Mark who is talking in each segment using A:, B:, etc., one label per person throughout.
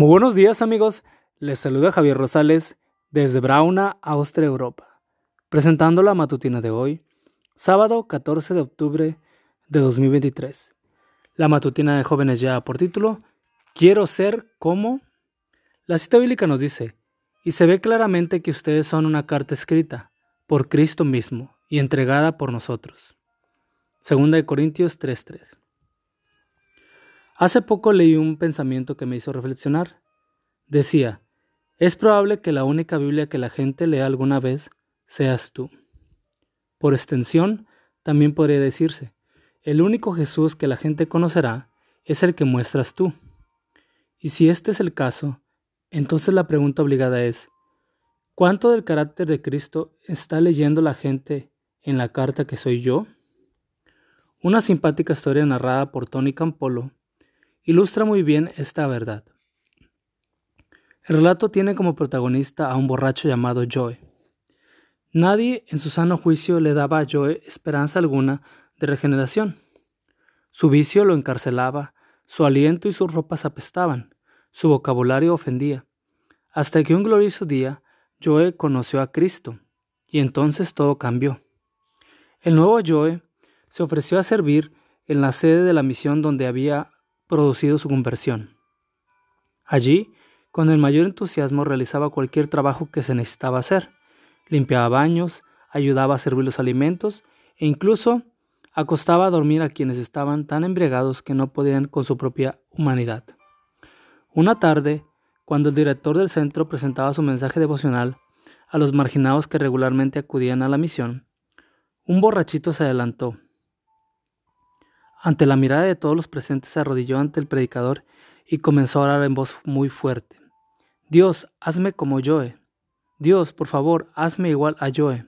A: Muy buenos días amigos, les saluda Javier Rosales desde Brauna, Austria, Europa, presentando la matutina de hoy, sábado 14 de octubre de 2023. La matutina de jóvenes ya por título, Quiero ser como... La cita bíblica nos dice, y se ve claramente que ustedes son una carta escrita por Cristo mismo y entregada por nosotros. Segunda de Corintios 3:3. Hace poco leí un pensamiento que me hizo reflexionar. Decía, es probable que la única Biblia que la gente lea alguna vez seas tú. Por extensión, también podría decirse, el único Jesús que la gente conocerá es el que muestras tú. Y si este es el caso, entonces la pregunta obligada es, ¿cuánto del carácter de Cristo está leyendo la gente en la carta que soy yo? Una simpática historia narrada por Tony Campolo ilustra muy bien esta verdad. El relato tiene como protagonista a un borracho llamado Joe. Nadie en su sano juicio le daba a Joe esperanza alguna de regeneración. Su vicio lo encarcelaba, su aliento y sus ropas apestaban, su vocabulario ofendía, hasta que un glorioso día Joe conoció a Cristo, y entonces todo cambió. El nuevo Joe se ofreció a servir en la sede de la misión donde había producido su conversión. Allí, con el mayor entusiasmo realizaba cualquier trabajo que se necesitaba hacer. Limpiaba baños, ayudaba a servir los alimentos e incluso acostaba a dormir a quienes estaban tan embriagados que no podían con su propia humanidad. Una tarde, cuando el director del centro presentaba su mensaje devocional a los marginados que regularmente acudían a la misión, un borrachito se adelantó ante la mirada de todos los presentes se arrodilló ante el predicador y comenzó a orar en voz muy fuerte. Dios, hazme como Joe. Dios, por favor, hazme igual a Joe.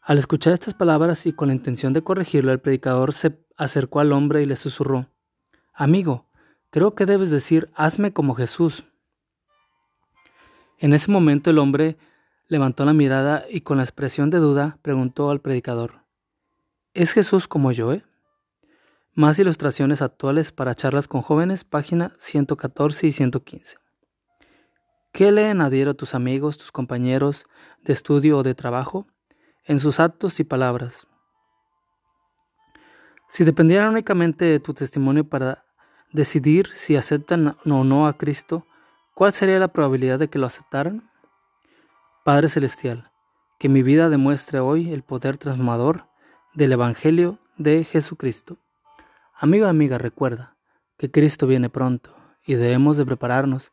A: Al escuchar estas palabras y con la intención de corregirlo, el predicador se acercó al hombre y le susurró, Amigo, creo que debes decir, hazme como Jesús. En ese momento el hombre levantó la mirada y con la expresión de duda preguntó al predicador, ¿Es Jesús como Joe? Más ilustraciones actuales para charlas con jóvenes, página 114 y 115. ¿Qué leen a diario tus amigos, tus compañeros de estudio o de trabajo? En sus actos y palabras. Si dependieran únicamente de tu testimonio para decidir si aceptan o no a Cristo, ¿cuál sería la probabilidad de que lo aceptaran? Padre Celestial, que mi vida demuestre hoy el poder transformador del Evangelio de Jesucristo. Amigo amiga, recuerda que Cristo viene pronto y debemos de prepararnos